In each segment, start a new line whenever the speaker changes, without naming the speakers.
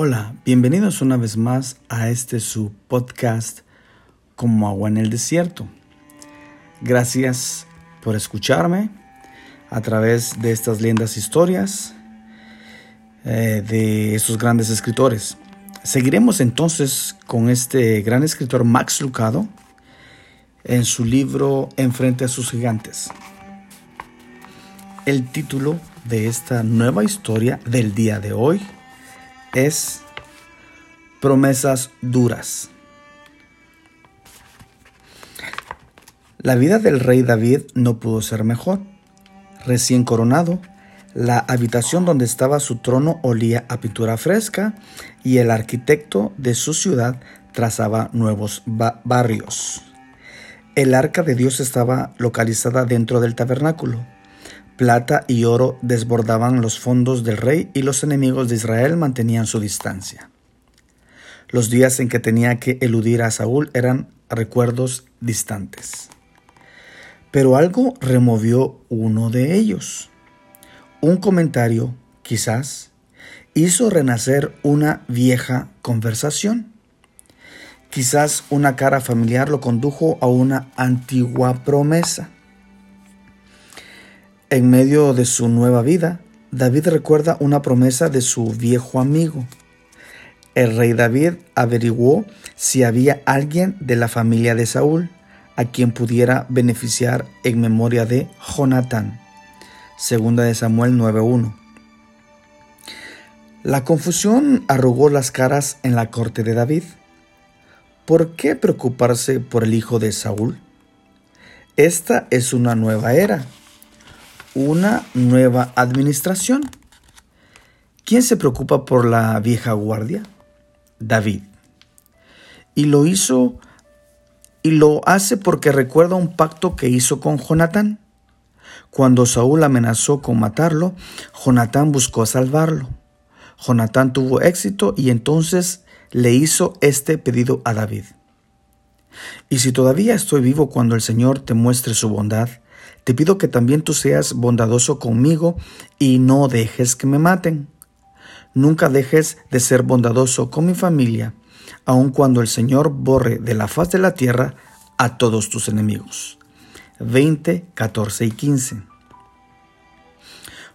Hola, bienvenidos una vez más a este su podcast como agua en el desierto. Gracias por escucharme a través de estas lindas historias eh, de estos grandes escritores. Seguiremos entonces con este gran escritor Max Lucado en su libro Enfrente a sus gigantes. El título de esta nueva historia del día de hoy es promesas duras. La vida del rey David no pudo ser mejor. Recién coronado, la habitación donde estaba su trono olía a pintura fresca y el arquitecto de su ciudad trazaba nuevos barrios. El arca de Dios estaba localizada dentro del tabernáculo Plata y oro desbordaban los fondos del rey y los enemigos de Israel mantenían su distancia. Los días en que tenía que eludir a Saúl eran recuerdos distantes. Pero algo removió uno de ellos. Un comentario, quizás, hizo renacer una vieja conversación. Quizás una cara familiar lo condujo a una antigua promesa. En medio de su nueva vida, David recuerda una promesa de su viejo amigo. El rey David averiguó si había alguien de la familia de Saúl a quien pudiera beneficiar en memoria de Jonatán. Segunda de Samuel 9:1. La confusión arrugó las caras en la corte de David. ¿Por qué preocuparse por el hijo de Saúl? Esta es una nueva era una nueva administración. ¿Quién se preocupa por la vieja guardia? David. Y lo hizo y lo hace porque recuerda un pacto que hizo con Jonatán. Cuando Saúl amenazó con matarlo, Jonatán buscó salvarlo. Jonatán tuvo éxito y entonces le hizo este pedido a David. Y si todavía estoy vivo cuando el Señor te muestre su bondad, te pido que también tú seas bondadoso conmigo y no dejes que me maten. Nunca dejes de ser bondadoso con mi familia, aun cuando el Señor borre de la faz de la tierra a todos tus enemigos. 20, 14 y 15.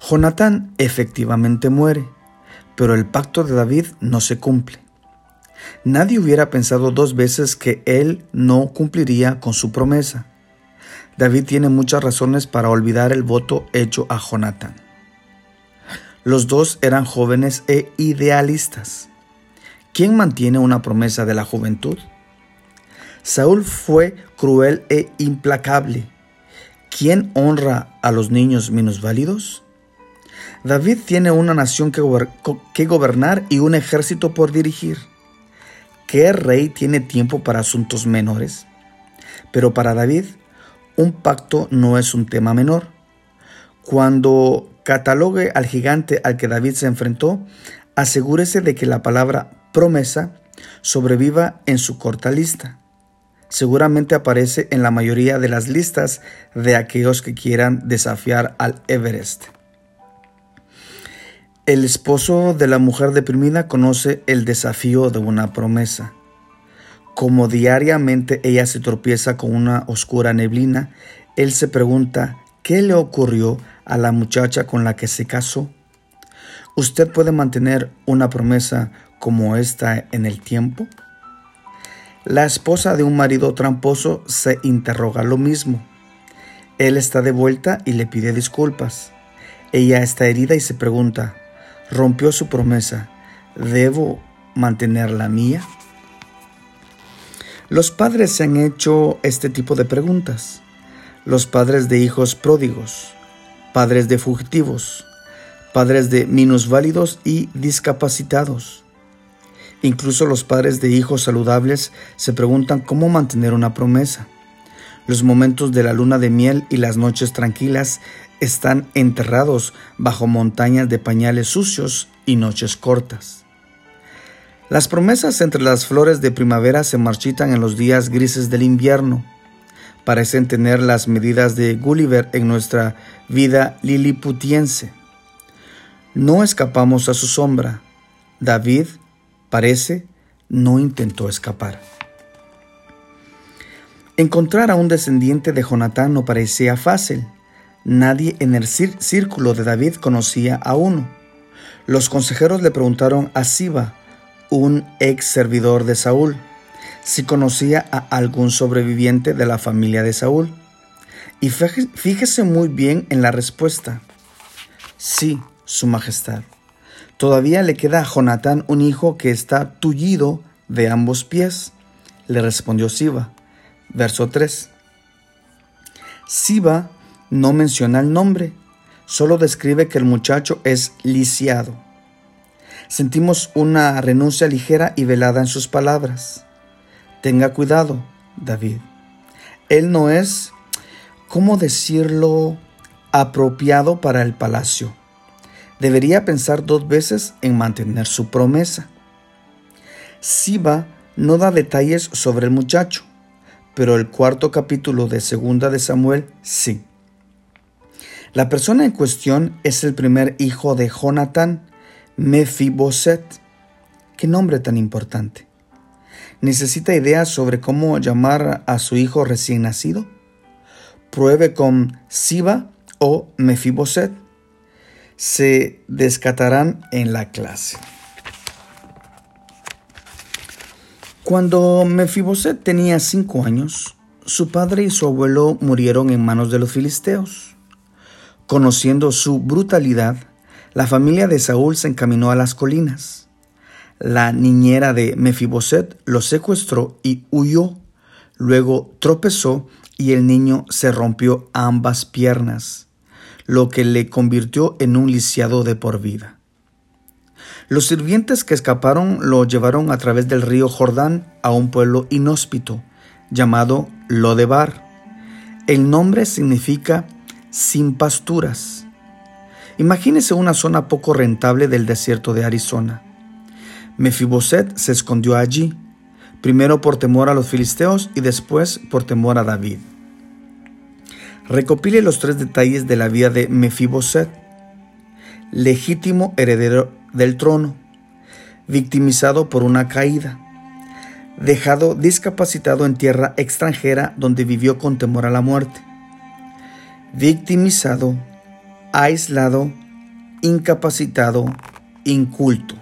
Jonatán efectivamente muere, pero el pacto de David no se cumple. Nadie hubiera pensado dos veces que él no cumpliría con su promesa. David tiene muchas razones para olvidar el voto hecho a Jonatán. Los dos eran jóvenes e idealistas. ¿Quién mantiene una promesa de la juventud? Saúl fue cruel e implacable. ¿Quién honra a los niños minusválidos? David tiene una nación que, que, gobernar y un ejército por dirigir. ¿Qué rey tiene tiempo para asuntos menores? Pero para David, un pacto no es un tema menor. Cuando catalogue al gigante al que David se enfrentó, asegúrese de que la palabra promesa sobreviva en su corta lista. Seguramente aparece en la mayoría de las listas de aquellos que quieran desafiar al Everest. El esposo de la mujer deprimida conoce el desafío de una promesa. Como diariamente ella se tropieza con una oscura neblina, él se pregunta qué le ocurrió a la muchacha con la que se casó. ¿Usted puede mantener una promesa como esta en el tiempo? La esposa de un marido tramposo se interroga lo mismo. Él está de vuelta y le pide disculpas. Ella está herida y se pregunta, ¿rompió su promesa? ¿Debo mantener la mía? Los padres se han hecho este tipo de preguntas. Los padres de hijos pródigos, padres de fugitivos, padres de minusválidos y discapacitados. Incluso los padres de hijos saludables se preguntan cómo mantener una promesa. Los momentos de la luna de miel y las noches tranquilas están enterrados bajo montañas de pañales sucios y noches cortas. Las promesas entre las flores de primavera se marchitan en los días grises del invierno. Parecen tener las medidas de Gulliver en nuestra vida liliputiense. No escapamos a su sombra. David Parece no intentó escapar. Encontrar a un descendiente de Jonatán no parecía fácil. Nadie en el círculo de David conocía a uno. Los consejeros le preguntaron a Siba, un ex servidor de Saúl, si conocía a algún sobreviviente de la familia de Saúl. Y fíjese muy bien en la respuesta. Sí, Su Majestad. Todavía le queda a Jonatán un hijo que está tullido de ambos pies, le respondió Siba. Verso 3. Siba no menciona el nombre, solo describe que el muchacho es lisiado. Sentimos una renuncia ligera y velada en sus palabras. Tenga cuidado, David. Él no es ¿cómo decirlo?, apropiado para el palacio. Debería pensar dos veces en mantener su promesa. Siba no da detalles sobre el muchacho, pero el cuarto capítulo de Segunda de Samuel sí. La persona en cuestión es el primer hijo de Jonatán, Mefiboset. Qué nombre tan importante. ¿Necesita ideas sobre cómo llamar a su hijo recién nacido? pruebe con Siba o Mefiboset. Se descatarán en la clase. Cuando Mefiboset tenía cinco años, su padre y su abuelo murieron en manos de los filisteos. Conociendo su brutalidad, la familia de Saúl se encaminó a las colinas. La niñera de Mefiboset lo secuestró y huyó. Luego tropezó y el niño se rompió ambas piernas, lo que le convirtió en un lisiado de por vida. Los sirvientes que escaparon lo llevaron a través del río Jordán a un pueblo inhóspito llamado Lodebar. El nombre significa sin pasturas. Imagínese una zona poco rentable del desierto de Arizona. Mefiboset se escondió allí primero por temor a los filisteos y después por temor a David. Recopile los tres detalles de la vida de Mefiboset, legítimo heredero del trono, victimizado por una caída, dejado discapacitado en tierra extranjera donde vivió con temor a la muerte, victimizado, aislado, incapacitado, inculto.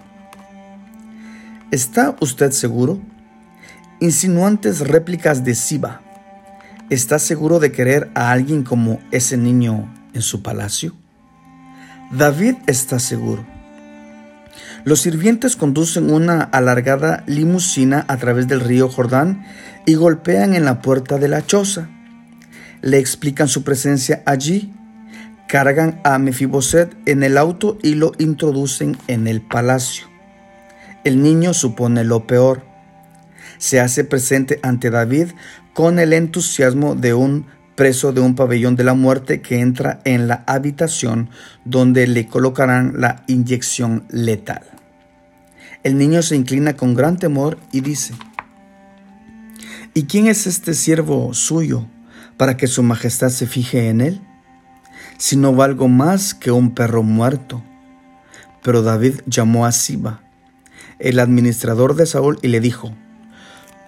¿Está usted seguro? insinuantes réplicas de Siba. ¿Estás seguro de querer a alguien como ese niño en su palacio? David está seguro. Los sirvientes conducen una alargada limusina a través del río Jordán y golpean en la puerta de la choza. Le explican su presencia allí, cargan a Mefiboset en el auto y lo introducen en el palacio. El niño supone lo peor se hace presente ante David con el entusiasmo de un preso de un pabellón de la muerte que entra en la habitación donde le colocarán la inyección letal. El niño se inclina con gran temor y dice, ¿Y quién es este siervo suyo para que su majestad se fije en él? Si no valgo más que un perro muerto. Pero David llamó a Siba, el administrador de Saúl, y le dijo,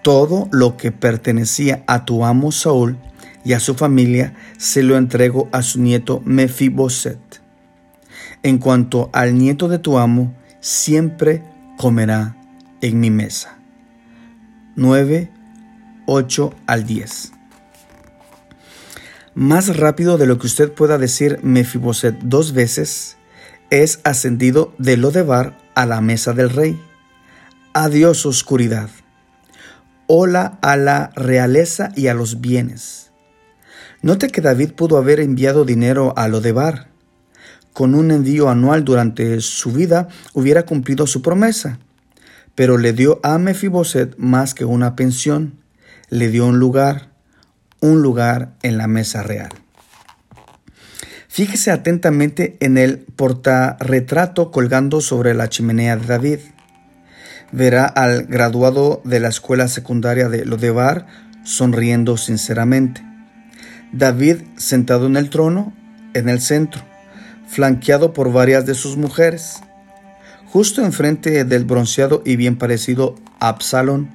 todo lo que pertenecía a tu amo Saúl y a su familia se lo entrego a su nieto Mefiboset. En cuanto al nieto de tu amo, siempre comerá en mi mesa. 9, 8 al 10. Más rápido de lo que usted pueda decir Mefiboset dos veces, es ascendido de Lodebar a la mesa del rey. Adiós oscuridad hola a la realeza y a los bienes. Note que David pudo haber enviado dinero a Lodebar. Con un envío anual durante su vida hubiera cumplido su promesa, pero le dio a Mefiboset más que una pensión, le dio un lugar, un lugar en la mesa real. Fíjese atentamente en el portarretrato colgando sobre la chimenea de David verá al graduado de la escuela secundaria de Lodebar sonriendo sinceramente. David sentado en el trono, en el centro, flanqueado por varias de sus mujeres. justo enfrente del bronceado y bien parecido Absalón,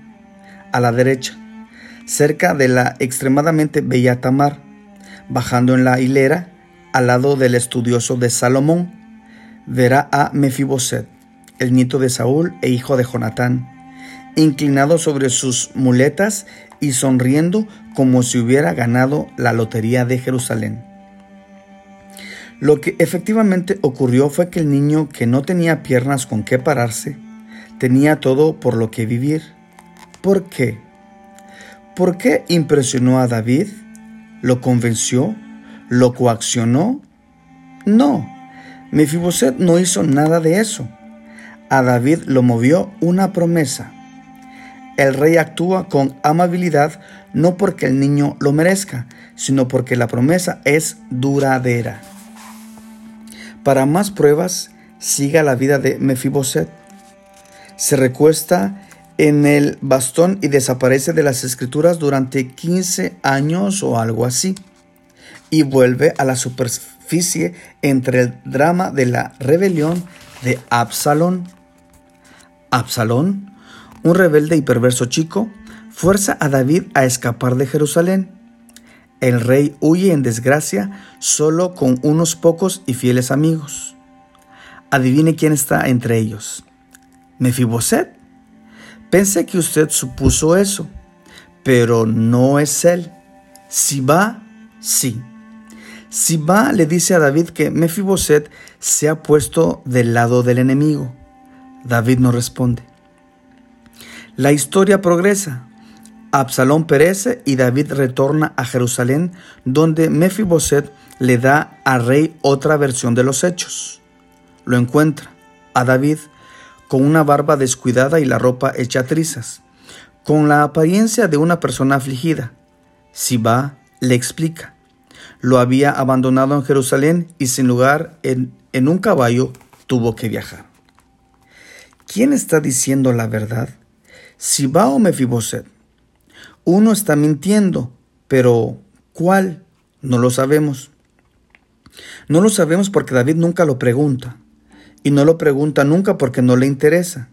a la derecha, cerca de la extremadamente bella Tamar, bajando en la hilera, al lado del estudioso de Salomón, verá a Mefiboset, el nieto de Saúl e hijo de Jonatán, inclinado sobre sus muletas y sonriendo como si hubiera ganado la lotería de Jerusalén. Lo que efectivamente ocurrió fue que el niño que no tenía piernas con qué pararse, tenía todo por lo que vivir. ¿Por qué? ¿Por qué impresionó a David? ¿Lo convenció? ¿Lo coaccionó? No, Mefiboset no hizo nada de eso. A David lo movió una promesa. El rey actúa con amabilidad no porque el niño lo merezca, sino porque la promesa es duradera. Para más pruebas, siga la vida de Mefiboset. Se recuesta en el bastón y desaparece de las escrituras durante 15 años o algo así. Y vuelve a la superficie entre el drama de la rebelión de Absalón. Absalón un rebelde y perverso chico, fuerza a David a escapar de Jerusalén. El rey huye en desgracia solo con unos pocos y fieles amigos. Adivine quién está entre ellos. Mefiboset. Pensé que usted supuso eso, pero no es él. Si va, sí. Si va, le dice a David que Mefiboset se ha puesto del lado del enemigo. David no responde. La historia progresa. Absalón perece y David retorna a Jerusalén, donde Mefiboset le da al rey otra versión de los hechos. Lo encuentra a David con una barba descuidada y la ropa hecha trizas, con la apariencia de una persona afligida. Siba le explica. Lo había abandonado en Jerusalén y sin lugar en, un caballo tuvo que viajar. ¿Quién está diciendo la verdad? va o Mefiboset. Uno está mintiendo, pero ¿cuál? No lo sabemos. No lo sabemos porque David nunca lo pregunta. Y no lo pregunta nunca porque no le interesa.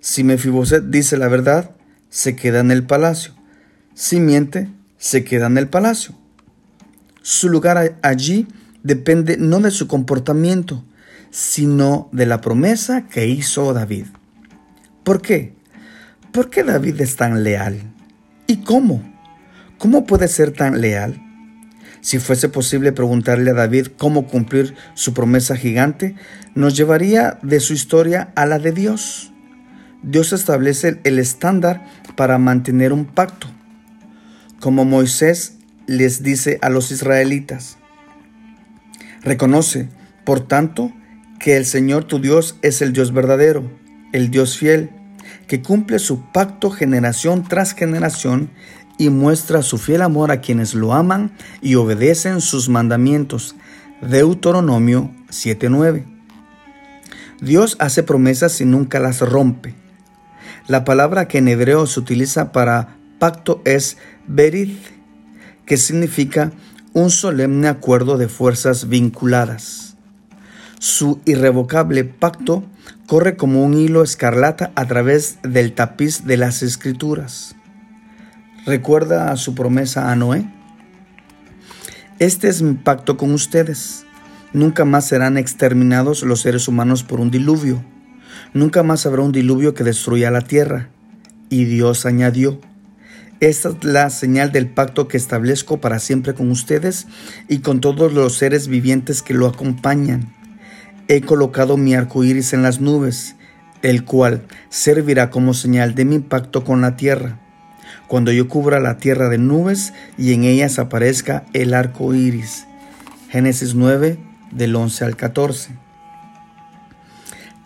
Si Mefiboset dice la verdad, se queda en el palacio. Si miente, se queda en el palacio. Su lugar allí depende no de su comportamiento, sino de la promesa que hizo David. ¿Por qué? ¿Por qué David es tan leal? ¿Y cómo? ¿Cómo puede ser tan leal? Si fuese posible preguntarle a David cómo cumplir su promesa gigante, nos llevaría de su historia a la de Dios. Dios establece el estándar para mantener un pacto. Como Moisés les dice a los israelitas, reconoce, por tanto, que el Señor tu Dios es el Dios verdadero, el Dios fiel, que cumple su pacto generación tras generación y muestra su fiel amor a quienes lo aman y obedecen sus mandamientos. Deuteronomio 7:9. Dios hace promesas y nunca las rompe. La palabra que en hebreo se utiliza para pacto es berith, que significa un solemne acuerdo de fuerzas vinculadas. Su irrevocable pacto corre como un hilo escarlata a través del tapiz de las escrituras. ¿Recuerda su promesa a Noé? Este es mi pacto con ustedes. Nunca más serán exterminados los seres humanos por un diluvio. Nunca más habrá un diluvio que destruya la tierra. Y Dios añadió, esta es la señal del pacto que establezco para siempre con ustedes y con todos los seres vivientes que lo acompañan he colocado mi arco iris en las nubes, el cual servirá como señal de mi pacto con la tierra. Cuando yo cubra la tierra de nubes y en ellas aparezca el arco iris. Génesis 9, del 11 al 14.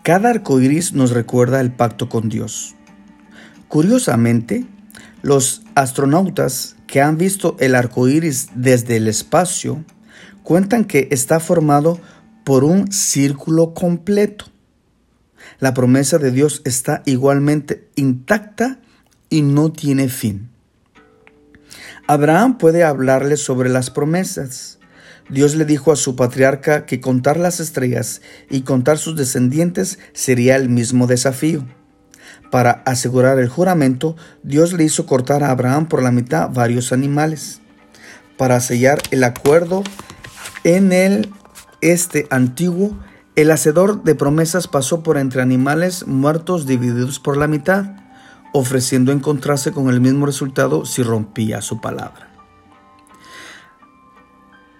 Cada arco iris nos recuerda el pacto con Dios. Curiosamente, los astronautas que han visto el arco iris desde el espacio cuentan que está formado por un círculo completo. La promesa de Dios está igualmente intacta y no tiene fin. Abraham puede hablarle sobre las promesas. Dios le dijo a su patriarca que contar las estrellas y contar sus descendientes sería el mismo desafío. Para asegurar el juramento, Dios le hizo cortar a Abraham por la mitad varios animales. Para sellar el acuerdo en el este antiguo, el hacedor de promesas pasó por entre animales muertos divididos por la mitad, ofreciendo encontrarse con el mismo resultado si rompía su palabra.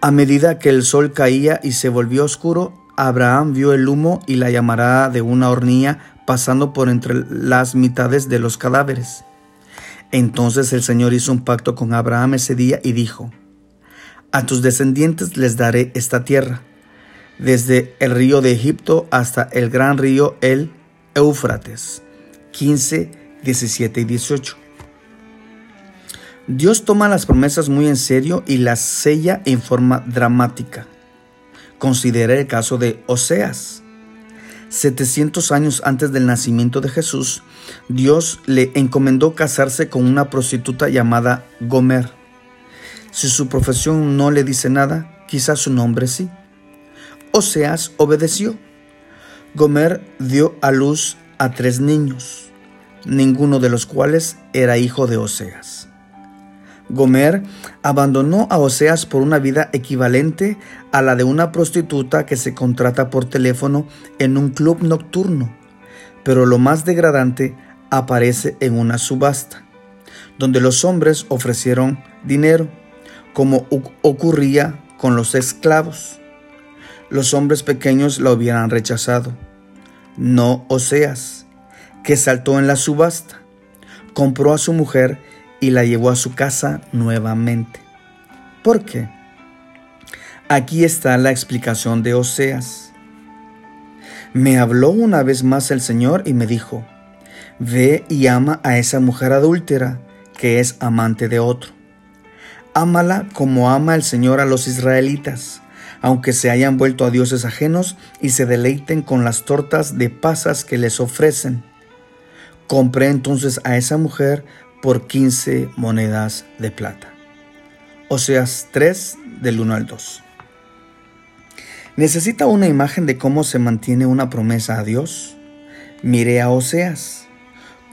A medida que el sol caía y se volvió oscuro, Abraham vio el humo y la llamarada de una hornilla pasando por entre las mitades de los cadáveres. Entonces el Señor hizo un pacto con Abraham ese día y dijo, A tus descendientes les daré esta tierra, desde el río de Egipto hasta el gran río el Éufrates. 15, 17 y 18. Dios toma las promesas muy en serio y las sella en forma dramática. Considera el caso de Oseas. 700 años antes del nacimiento de Jesús, Dios le encomendó casarse con una prostituta llamada Gomer. Si su profesión no le dice nada, quizás su nombre sí. Oseas obedeció. Gomer dio a luz a tres niños, ninguno de los cuales era hijo de Oseas. Gomer abandonó a Oseas por una vida equivalente a la de una prostituta que se contrata por teléfono en un club nocturno, pero lo más degradante aparece en una subasta, donde los hombres ofrecieron dinero, como ocurría con los esclavos. Los hombres pequeños la hubieran rechazado, no Oseas, que saltó en la subasta, compró a su mujer y la llevó a su casa nuevamente. ¿Por qué? Aquí está la explicación de Oseas. Me habló una vez más el Señor y me dijo, Ve y ama a esa mujer adúltera que es amante de otro. Ámala como ama el Señor a los israelitas, aunque se hayan vuelto a dioses ajenos y se deleiten con las tortas de pasas que les ofrecen. Compré entonces a esa mujer por 15 monedas de plata. Oseas 3 del 1 al 2. ¿Necesita una imagen de cómo se mantiene una promesa a Dios? Mire a Oseas,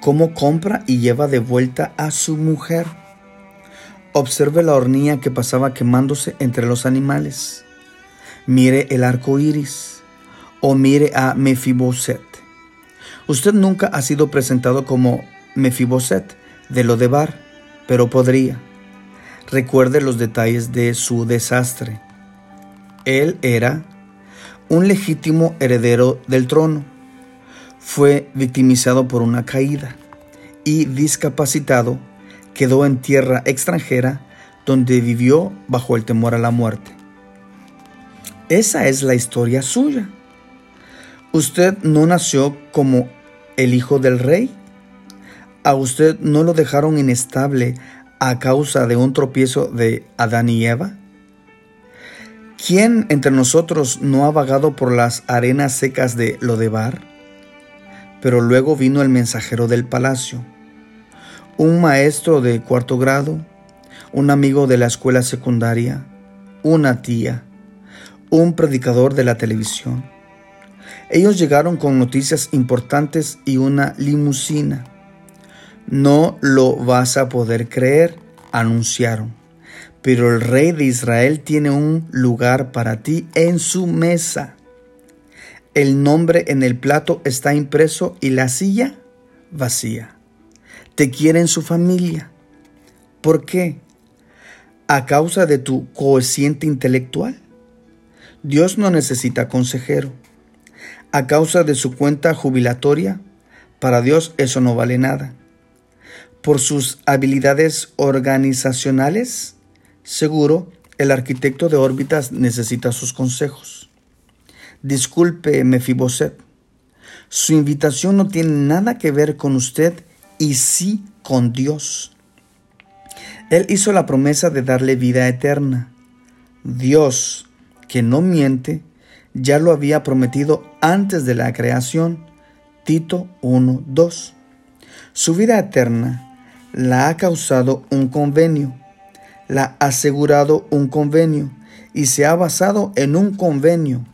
cómo compra y lleva de vuelta a su mujer. Observe la hornilla que pasaba quemándose entre los animales. Mire el arco iris o mire a Mefiboset. Usted nunca ha sido presentado como Mefiboset, de lo de Bar, pero podría. Recuerde los detalles de su desastre. Él era un legítimo heredero del trono. Fue victimizado por una caída y discapacitado quedó en tierra extranjera donde vivió bajo el temor a la muerte. Esa es la historia suya. Usted no nació como el hijo del rey ¿A usted no lo dejaron inestable a causa de un tropiezo de Adán y Eva? ¿Quién entre nosotros no ha vagado por las arenas secas de Lodebar? Pero luego vino el mensajero del palacio, un maestro de cuarto grado, un amigo de la escuela secundaria, una tía, un predicador de la televisión. Ellos llegaron con noticias importantes y una limusina. No lo vas a poder creer, anunciaron. Pero el rey de Israel tiene un lugar para ti en su mesa. El nombre en el plato está impreso y la silla vacía. Te quiere en su familia. ¿Por qué? ¿A causa de tu cociente intelectual? Dios no necesita consejero. ¿A causa de su cuenta jubilatoria? Para Dios eso no vale nada por sus habilidades organizacionales? Seguro, el arquitecto de órbitas necesita sus consejos. Disculpe, Mefiboset. Su invitación no tiene nada que ver con usted y sí con Dios. Él hizo la promesa de darle vida eterna. Dios, que no miente, ya lo había prometido antes de la creación. Tito 1.2. Su vida eterna la ha causado un convenio, la ha asegurado un convenio y se ha basado en un convenio.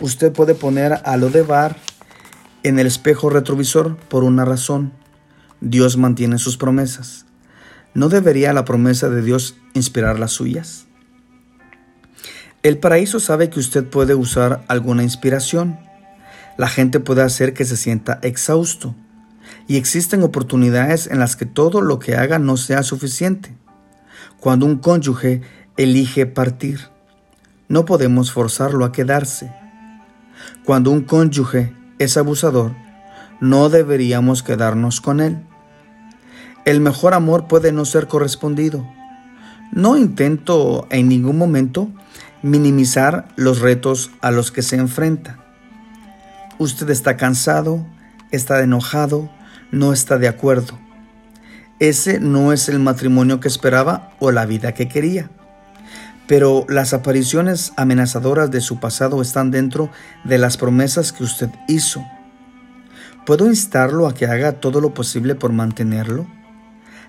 Usted puede poner a lo de bar en el espejo retrovisor por una razón. Dios mantiene sus promesas. ¿No debería la promesa de Dios inspirar las suyas? El paraíso sabe que usted puede usar alguna inspiración. La gente puede hacer que se sienta exhausto. Y existen oportunidades en las que todo lo que haga no sea suficiente. Cuando un cónyuge elige partir, no podemos forzarlo a quedarse. Cuando un cónyuge es abusador, no deberíamos quedarnos con él. El mejor amor puede no ser correspondido. No intento en ningún momento minimizar los retos a los que se enfrenta. Usted está cansado, está enojado, no está de acuerdo. Ese no es el matrimonio que esperaba o la vida que quería. Pero las apariciones amenazadoras de su pasado están dentro de las promesas que usted hizo. ¿Puedo instarlo a que haga todo lo posible por mantenerlo?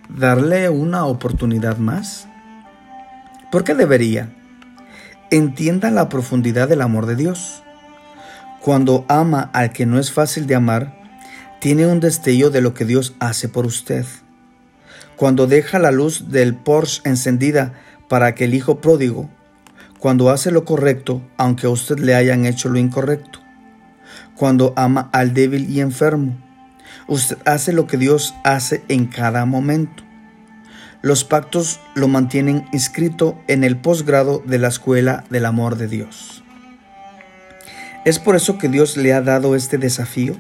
¿Darle una oportunidad más? ¿Por qué debería? entienda la profundidad del amor de Dios. Cuando ama al que no es fácil de amar, tiene un destello de lo que Dios hace por usted. Cuando deja la luz del Porsche encendida para que el hijo pródigo, cuando hace lo correcto aunque a usted le hayan hecho lo incorrecto, cuando ama al débil y enfermo, usted hace lo que Dios hace en cada momento. Los pactos lo mantienen inscrito en el posgrado de la escuela del amor de Dios. Es por eso que Dios le ha dado este desafío.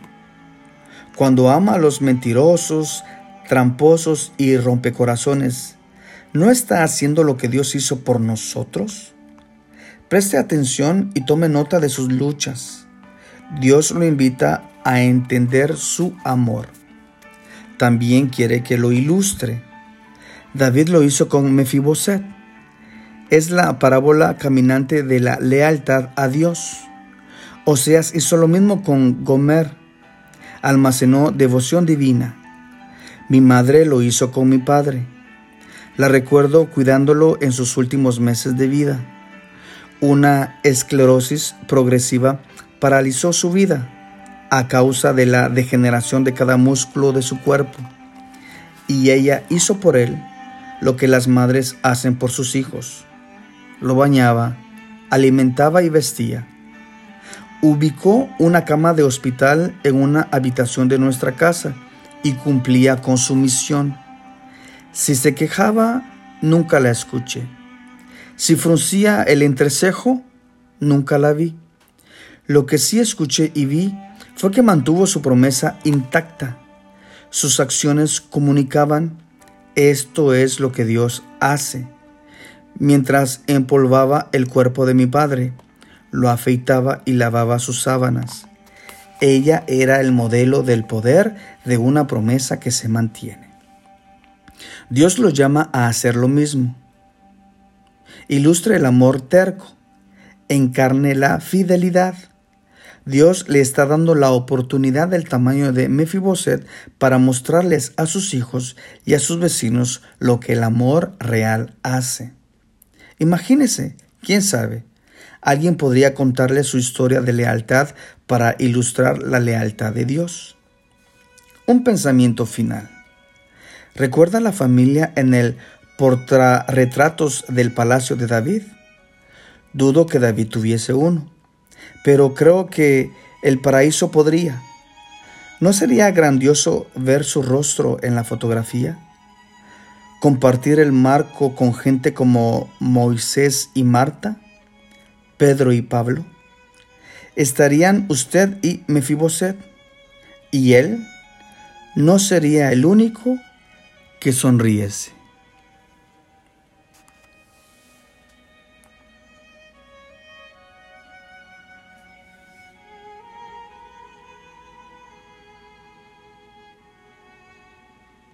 Cuando ama a los mentirosos, tramposos y rompecorazones, ¿no está haciendo lo que Dios hizo por nosotros? Preste atención y tome nota de sus luchas. Dios lo invita a entender su amor. También quiere que lo ilustre David lo hizo con Mefiboset. Es la parábola caminante de la lealtad a Dios. Oseas hizo lo mismo con Gomer. Almacenó devoción divina. Mi madre lo hizo con mi padre. La recuerdo cuidándolo en sus últimos meses de vida. Una esclerosis progresiva paralizó su vida a causa de la degeneración de cada músculo de su cuerpo. Y ella hizo por él lo que las madres hacen por sus hijos. Lo bañaba, alimentaba y vestía. Ubicó una cama de hospital en una habitación de nuestra casa y cumplía con su misión. Si se quejaba, nunca la escuché. Si fruncía el entrecejo, nunca la vi. Lo que sí escuché y vi fue que mantuvo su promesa intacta. Sus acciones comunicaban esto es lo que Dios hace. Mientras empolvaba el cuerpo de mi padre, lo afeitaba y lavaba sus sábanas. Ella era el modelo del poder de una promesa que se mantiene. Dios lo llama a hacer lo mismo. Ilustre el amor terco, encarne la fidelidad Dios le está dando la oportunidad del tamaño de Mefiboset para mostrarles a sus hijos y a sus vecinos lo que el amor real hace. Imagínese, quién sabe, alguien podría contarle su historia de lealtad para ilustrar la lealtad de Dios. Un pensamiento final. ¿Recuerda la familia en el portarretratos del palacio de David? Dudo que David tuviese uno pero creo que el paraíso podría. ¿No sería grandioso ver su rostro en la fotografía? ¿Compartir el marco con gente como Moisés y Marta? ¿Pedro y Pablo? ¿Estarían usted y Mefiboset? ¿Y él? ¿No sería el único que sonriese?